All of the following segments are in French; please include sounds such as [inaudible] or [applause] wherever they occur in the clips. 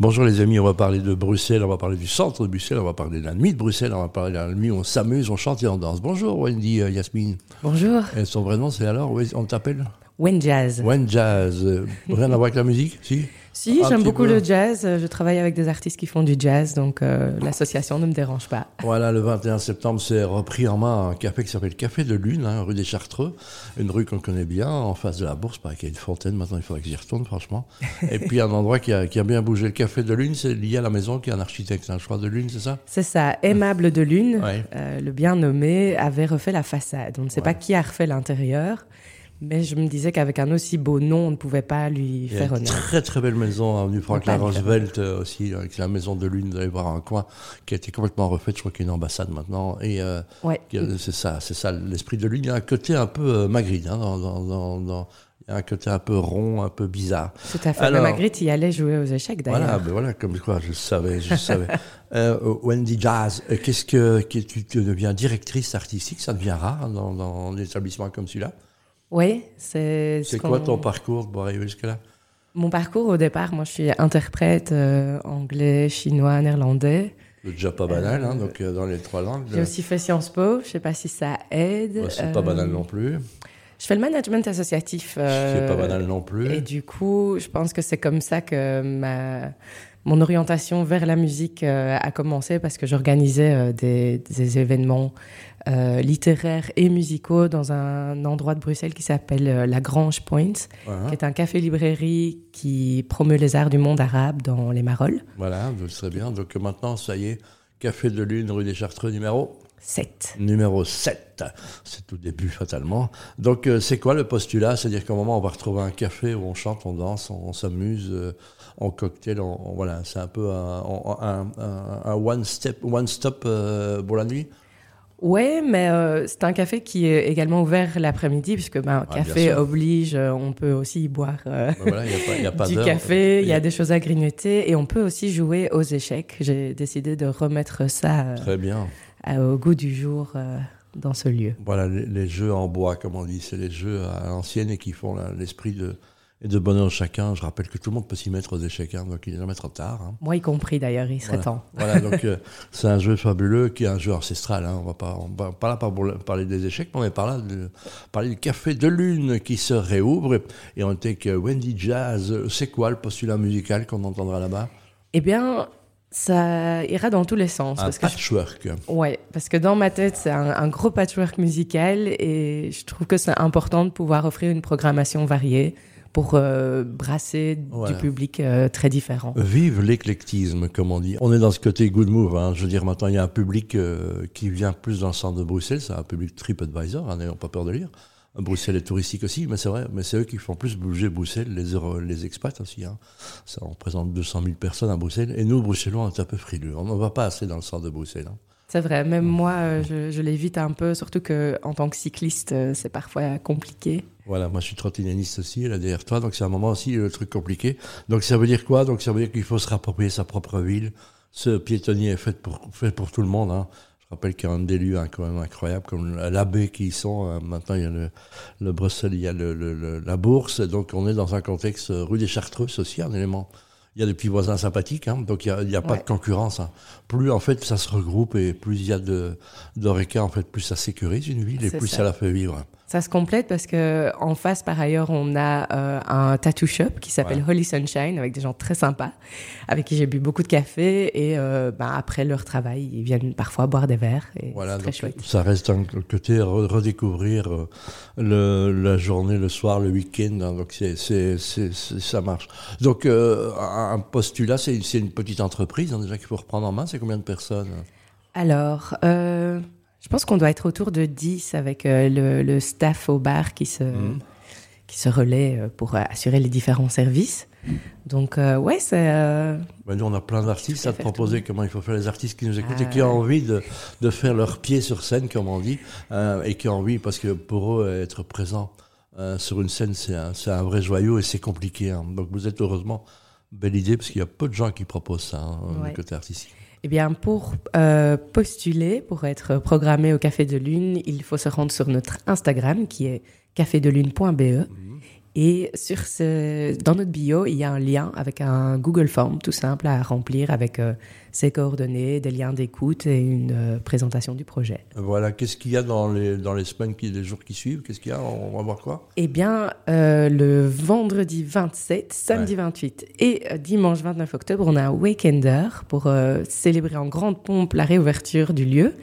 Bonjour les amis, on va parler de Bruxelles, on va parler du centre de Bruxelles, on va parler de la nuit de Bruxelles, on va parler de la nuit où on s'amuse, on chante et on danse. Bonjour Wendy, euh, Yasmine. Bonjour. Et son vrai nom c'est alors, on t'appelle Wen Jazz. Wen Jazz. Rien à voir avec la musique, si? Si, j'aime beaucoup peu. le jazz. Je travaille avec des artistes qui font du jazz, donc euh, l'association ne me dérange pas. Voilà, le 21 septembre, c'est repris en main un café qui s'appelle Café de Lune, hein, rue des Chartreux, une rue qu'on connaît bien, en face de la bourse, parce qu'il y a une fontaine, maintenant il faudrait que j'y retourne, franchement. [laughs] Et puis un endroit qui a, qui a bien bougé. Le Café de Lune, c'est lié à la maison qui est un architecte, un choix de Lune, c'est ça? C'est ça, Aimable de Lune, Ouais. euh, le bien nommé, avait refait la façade. On ne sait pas qui a refait l'intérieur, mais je me disais qu'avec un aussi beau nom, on ne pouvait pas lui Il y a faire une honneur. très très belle maison, avenue Franklin. Roosevelt euh, aussi, avec la maison de Lune, vous allez voir un coin qui a été complètement refaite, je crois qu'il y a une ambassade maintenant. Et euh, Ouais. a- c'est ça, c'est ça, l'esprit de Lune. Il y a un côté un peu euh, Magritte, hein, dans, dans, dans, dans- il y a un côté un peu rond, un peu bizarre. Tout à fait. Alors- Mais Magritte y allait jouer aux échecs d'ailleurs. Voilà, ben voilà, comme quoi, je savais, je savais. [laughs] Euh, Wendy Jazz, euh, qu'est-ce que, que tu, tu deviens directrice artistique, ça devient rare hein, dans, dans des établissements comme celui-là. Oui, c'est. ce C'est quoi ton parcours pour arriver jusque-là? Mon parcours au départ, moi je suis interprète euh, anglais, chinois, néerlandais. C'est déjà pas banal, hein, donc euh, dans les trois langues. J'ai aussi fait Sciences Po, je sais pas si ça aide. Ouais, c'est pas Euh, banal non plus. Je fais le management associatif. C'est euh, pas banal non plus. Et du coup, je pense que c'est comme ça que ma, mon orientation vers la musique euh, a commencé parce que j'organisais euh, des, des événements euh, littéraires et musicaux dans un endroit de Bruxelles qui s'appelle la Grange Point, Voilà, qui est un café-librairie qui promeut les arts du monde arabe dans les Marolles. voilà, donc très bien. Donc maintenant, ça y est, Café de Lune, rue des Chartreux, numéro 7. Numéro 7. C'est tout début, fatalement. Donc, c'est quoi le postulat? C'est-à-dire qu'à un moment, on va retrouver un café où on chante, on danse, on, on s'amuse, en cocktail, voilà, c'est un peu un, un, un- un one step, one stop euh, pour la nuit. Ouais, mais euh, c'est un café qui est également ouvert l'après-midi, puisque ben, Ah, café oblige, euh, on peut aussi y boire euh, voilà, il n'y a pas, il y a pas du café, il y a des choses à grignoter, et on peut aussi jouer aux échecs. J'ai décidé de remettre ça euh, Très bien. au goût du jour dans ce lieu. Voilà, les, les jeux en bois, comme on dit, c'est les jeux à l'ancienne et qui font l'esprit de, et de bonheur chacun. Je rappelle que tout le monde peut s'y mettre aux échecs, hein, donc il n'est jamais trop tard. hein. Moi y compris d'ailleurs, il serait Voilà. temps. Voilà, [laughs] donc euh, c'est un jeu fabuleux qui est un jeu ancestral. Hein. On va pas, on va pas là par pour parler des échecs, mais on est par là de parler du café de lune qui se réouvre. Et on était avec Wendy Jazz. C'est quoi le postulat musical qu'on entendra là-bas? Eh bien, ça ira dans tous les sens. Un parce que je- patchwork. Ouais, parce que dans ma tête, c'est un, un gros patchwork musical et je trouve que c'est important de pouvoir offrir une programmation variée pour euh, brasser Voilà. du public euh, très différent. Vive l'éclectisme, comme on dit. On est dans ce côté good move. Hein. Je veux dire, maintenant, il y a un public euh, qui vient plus dans le centre de Bruxelles. C'est un public TripAdvisor, hein, n'ayons pas peur de lire. Bruxelles est touristique aussi, mais c'est vrai. Mais c'est eux qui font plus bouger Bruxelles, les, les expats aussi. Hein. Ça représente 200 000 personnes à Bruxelles. Et nous, Bruxellois, on est un peu frileux. On ne va pas assez dans le centre de Bruxelles. C'est vrai, même moi, euh, je, je l'évite un peu, surtout que en tant que cycliste, euh, c'est parfois compliqué. Voilà, moi je suis trottinaniste aussi, là derrière toi, donc c'est un moment aussi le truc compliqué. Donc ça veut dire quoi? Donc ça veut dire qu'il faut se rapproprier sa propre ville. Ce piétonnier est fait pour, fait pour tout le monde. Hein. Je rappelle qu'il y a un lieux hein, quand même incroyables, comme l'abbé qui y sont. euh, maintenant, il y a le, le Bruxelles, il y a le, le- le- la bourse. Donc on est dans un contexte euh, rue des Chartreux, c'est aussi un élément. Il y a des petits voisins sympathiques, hein, donc il n'y a, il y a pas Ouais. de concurrence. hein. Plus en fait ça se regroupe et plus il y a de d'oreca, en fait, plus ça sécurise une ville et plus ça. ça la fait vivre. Ça se complète parce que en face, par ailleurs, on a euh, un tattoo shop qui s'appelle Holy Sunshine avec des gens très sympas, avec qui j'ai bu beaucoup de café et euh, ben, après leur travail, ils viennent parfois boire des verres et Voilà, très chouette. ça reste un côté re- redécouvrir euh, le, la journée, le soir, le week-end. hein, donc c'est, ça marche. Donc euh, un postulat, c'est, c'est une petite entreprise hein, déjà qu'il faut reprendre en main. C'est combien de personnes? Alors, euh, je pense qu'on doit être autour de 10 avec euh, le, le staff au bar qui se, Mhm. qui se relaie euh, pour euh, assurer les différents services. Donc, euh, ouais, c'est. euh, Ben, Nous, on a plein d'artistes à te proposer comment il faut faire les artistes qui nous écoutent Ah, et qui ont ouais. envie de, de faire leur pied sur scène, comme on dit, euh, et qui ont envie, parce que pour eux, être présent sur une scène, c'est un, un vrai joyau et c'est compliqué. hein. Donc vous êtes heureusement, belle idée, parce qu'il y a peu de gens qui proposent ça, hein, Ouais. du côté artistique. Eh bien, pour euh, postuler, pour être programmé au Café de Lune, il faut se rendre sur notre Instagram qui est cafédelune.be. Et sur ce, dans notre bio, il y a un lien avec un Google Form tout simple à remplir avec euh, ses coordonnées, des liens d'écoute et une euh, présentation du projet. Voilà, qu'est-ce qu'il y a dans les, dans les semaines, qui, les jours qui suivent? Qu'est-ce qu'il y a? On va voir quoi? Eh bien, euh, le vendredi 27, samedi 28 et dimanche 29 octobre, on a un weekender pour célébrer en grande pompe la réouverture du lieu.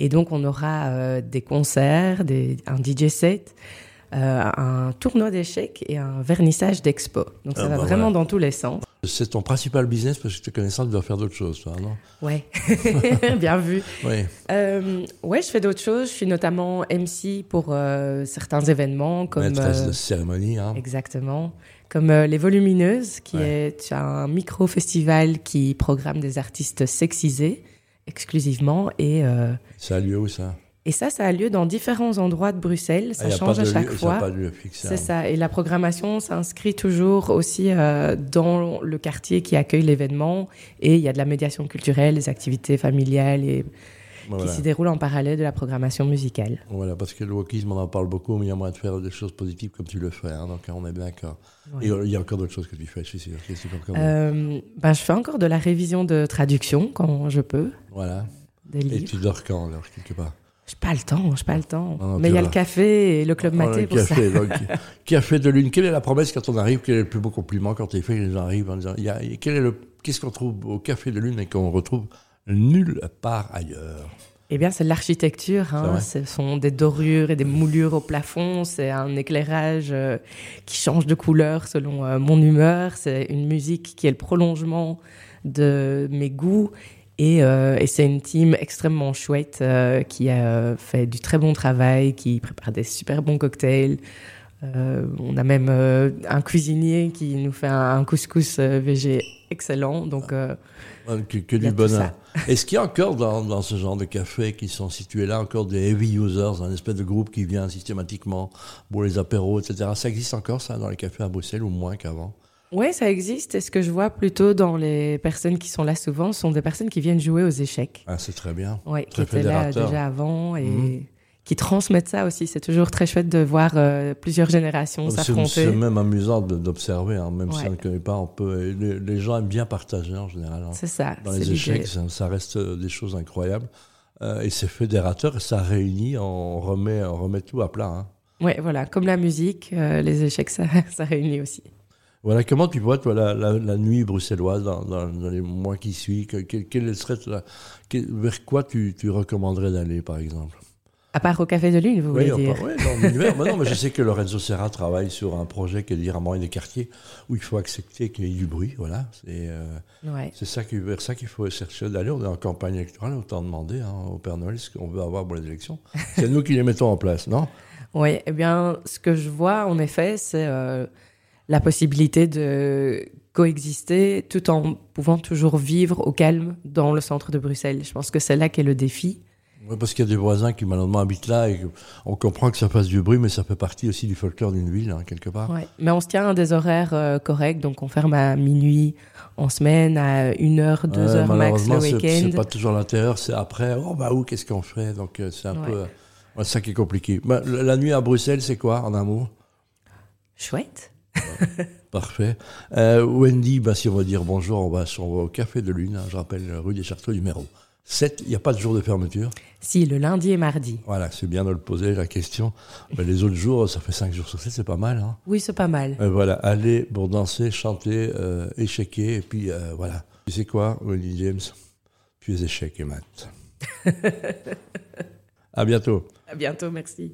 Et donc, on aura des concerts, des, un DJ set, un tournoi d'échecs et un vernissage d'expo. Donc ça ah, va bah vraiment dans tous les sens. C'est ton principal business parce que tu es connaissant, tu dois faire d'autres choses, toi, non? Ouais, [laughs] bien vu. Oui. Euh, ouais, je fais d'autres choses. Je suis notamment MC pour euh, certains événements comme. Maîtresse de cérémonie, hein. Exactement. Comme Les Volumineuses, qui est un micro-festival qui programme des artistes sexisés exclusivement. Et, ça a lieu où ça? Et ça, ça a lieu dans différents endroits de Bruxelles. Ça ah, change à chaque fois. C'est ça. Et la programmation s'inscrit toujours aussi euh, dans le quartier qui accueille l'événement. Et il y a de la médiation culturelle, des activités familiales et qui s'y déroulent en parallèle de la programmation musicale. Voilà, parce que le wokisme, on en parle beaucoup, mais il y a moyen de faire des choses positives comme tu le fais. Hein, donc on est bien d'accord. Et il y a encore d'autres choses que tu fais, je suis sûr. Euh, ben, je fais encore de la révision de traduction quand je peux. Voilà. Et tu dors quand, alors, quelque part? Je pas le temps, je pas le temps. Mais il y a le café et le club maté pour café, ça. Donc, [laughs] café de lune. Quelle est la promesse quand on arrive Quel est le plus beau compliment quand les gens arrivent en disant il y a, quel est le qu'est-ce qu'on trouve au café de lune et qu'on retrouve nulle part ailleurs? Eh bien, c'est l'architecture. Hein. Ce sont des dorures et des moulures au plafond. C'est un éclairage euh, qui change de couleur selon euh, mon humeur. C'est une musique qui est le prolongement de mes goûts. Euh, et, c'est une team extrêmement chouette euh, qui a fait du très bon travail, qui prépare des super bons cocktails. Euh, on a même un cuisinier qui nous fait un, couscous végé excellent. Donc, que, du bonheur. [laughs] Est-ce qu'il y a encore dans, dans, ce genre de café qui sont situés là encore des heavy users, un espèce de groupe qui vient systématiquement pour les apéros, etc. Ça existe encore ça dans les cafés à Bruxelles ou moins qu'avant? Oui, ça existe. Et ce que je vois plutôt dans les personnes qui sont là souvent sont des personnes qui viennent jouer aux échecs. Ah, c'est très bien. Oui, qui étaient là déjà avant et mhm. qui transmettent ça aussi. C'est toujours très chouette de voir euh, plusieurs générations s'affronter. C'est même amusant d'observer, hein. même si on ne connaît pas, on peut. Les, gens aiment bien partager en général. Hein. C'est ça. Dans les échecs, ça, reste des choses incroyables. Euh, et c'est fédérateur, ça réunit, on remet, on remet tout à plat. Hein. Oui, voilà, comme la musique, euh, les échecs, [laughs] ça, ça réunit aussi. Voilà, comment tu vois, toi, la, nuit bruxelloise dans, les mois qui suivent quel, serait Vers quoi tu, recommanderais d'aller, par exemple? À part au Café de Lune, vous voulez dire? Oui, dans l'univers. non, mais je sais que Lorenzo Serra travaille sur un projet qui est à moyen des quartiers où il faut accepter qu'il y ait du bruit. Voilà. C'est euh, ça vers ça qu'il faut chercher d'aller. On est en campagne électorale, autant demander hein, au Père Noël ce qu'on veut avoir pour les élections. C'est nous qui les mettons en place, non? Oui, eh bien, ce que je vois, en effet, c'est... Euh, la possibilité de coexister tout en pouvant toujours vivre au calme dans le centre de Bruxelles. Je pense que c'est là qu'est le défi. Oui, parce qu'il y a des voisins qui malheureusement habitent là et on comprend que ça fasse du bruit, mais ça fait partie aussi du folklore d'une ville, hein, quelque part. Ouais. Mais on se tient à des horaires euh, corrects, donc on ferme à minuit en semaine, à une heure, deux heures max le week-end. C'est pas toujours l'intérieur, c'est après, oh bah où, qu'est-ce qu'on fait? Donc euh, c'est un peu. ça qui est compliqué. Bah, la nuit à Bruxelles, c'est quoi en amour Chouette. [laughs] Parfait. Euh, Wendy, bah, si on va dire bonjour, on va, au Café de Lune, hein, je rappelle, rue des Chartreux numéro 7. Il n'y a pas de jour de fermeture? Si, le lundi et mardi. Voilà, c'est bien de le poser la question. les autres jours, ça fait 5 jours sur 7, c'est pas mal. Hein? Oui, c'est pas mal. Euh, voilà, aller pour danser, chanter, euh, échequer, et puis voilà. Tu sais quoi, Wendy James? Tu es échec et mat. [laughs] à bientôt. À bientôt, merci.